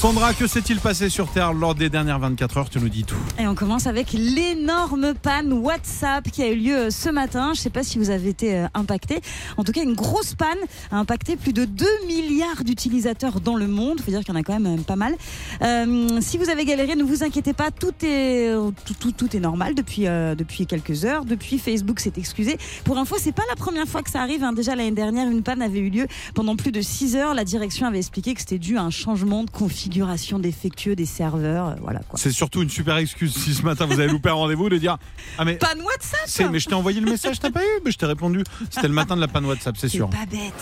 Sandra, que s'est-il passé sur Terre lors des dernières 24 heures Tu nous dis tout. Et on commence avec l'énorme panne WhatsApp qui a eu lieu ce matin. Je ne sais pas si vous avez été euh, impacté. En tout cas, une grosse panne a impacté plus de 2 milliards d'utilisateurs dans le monde. Il faut dire qu'il y en a quand même euh, pas mal. Euh, si vous avez galéré, ne vous inquiétez pas. Tout est, tout, tout, tout est normal depuis, depuis quelques heures. Depuis, Facebook s'est excusé. Pour info, c'est pas la première fois que ça arrive. hein. Déjà l'année dernière, une panne avait eu lieu pendant plus de 6 heures. La direction avait expliqué que c'était dû à un changement de configuration défectueux des serveurs. Euh, Voilà quoi. C'est surtout une super excuse si ce matin vous avez loupé un rendez-vous de dire Ah, mais. Panne WhatsApp c'est- mais je t'ai envoyé le message, t'as pas eu? Mais je t'ai répondu. C'était le matin de la panne WhatsApp, c'est C'est sûr. pas bête.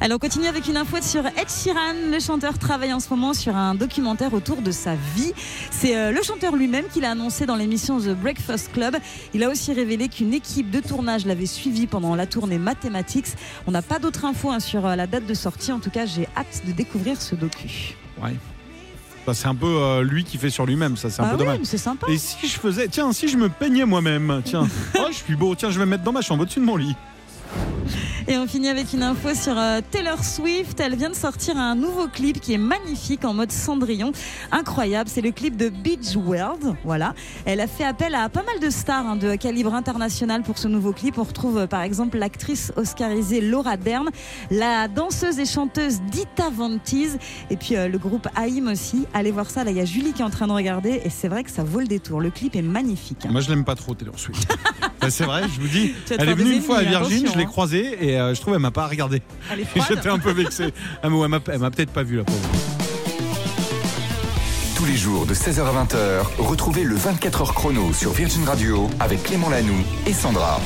Alors on continue avec une info sur Ed Sheeran. Le chanteur travaille en ce moment sur un documentaire autour de sa vie. C'est euh, le chanteur lui-même qui l'a annoncé dans l'émission The Breakfast Club. Il a aussi révélé qu'une équipe de tournage l'avait suivi pendant la tournée Mathematics. On n'a pas d'autres infos hein, sur euh, la date de sortie. En tout cas, j'ai hâte de découvrir ce docu. Ouais. Bah, c'est un peu euh, lui qui fait sur lui-même, ça, c'est un Ah peu oui, dommage. mais c'est sympa. Et si je faisais, tiens, si je me peignais moi-même, tiens, oh, je suis beau, tiens, je vais me mettre dans ma chambre au-dessus de mon lit. Et on finit avec une info sur euh, Taylor Swift. Elle vient de sortir un nouveau clip qui est magnifique en mode Cendrillon. Incroyable, c'est le clip de Beach World. Voilà. Elle a fait appel à pas mal de stars hein, de calibre international pour ce nouveau clip. On retrouve euh, par exemple l'actrice oscarisée Laura Dern, la danseuse et chanteuse Dita Von Teese et puis euh, le groupe AIM aussi. Allez voir ça, là il y a Julie qui est en train de regarder et c'est vrai que ça vaut le détour. Le clip est magnifique. hein. Moi, je l'aime pas trop, Taylor Swift. C'est vrai, je vous dis, elle est venue une fois à Virgin, je l'ai hein. croisée et euh, je trouve elle m'a pas regardé. J'étais un peu vexé. Ah, mais ouais, elle m'a- elle m'a peut-être pas vu la pauvre. Tous les jours de 16h à 20h, retrouvez le 24h chrono sur Virgin Radio avec Clément Lanoux et Sandra.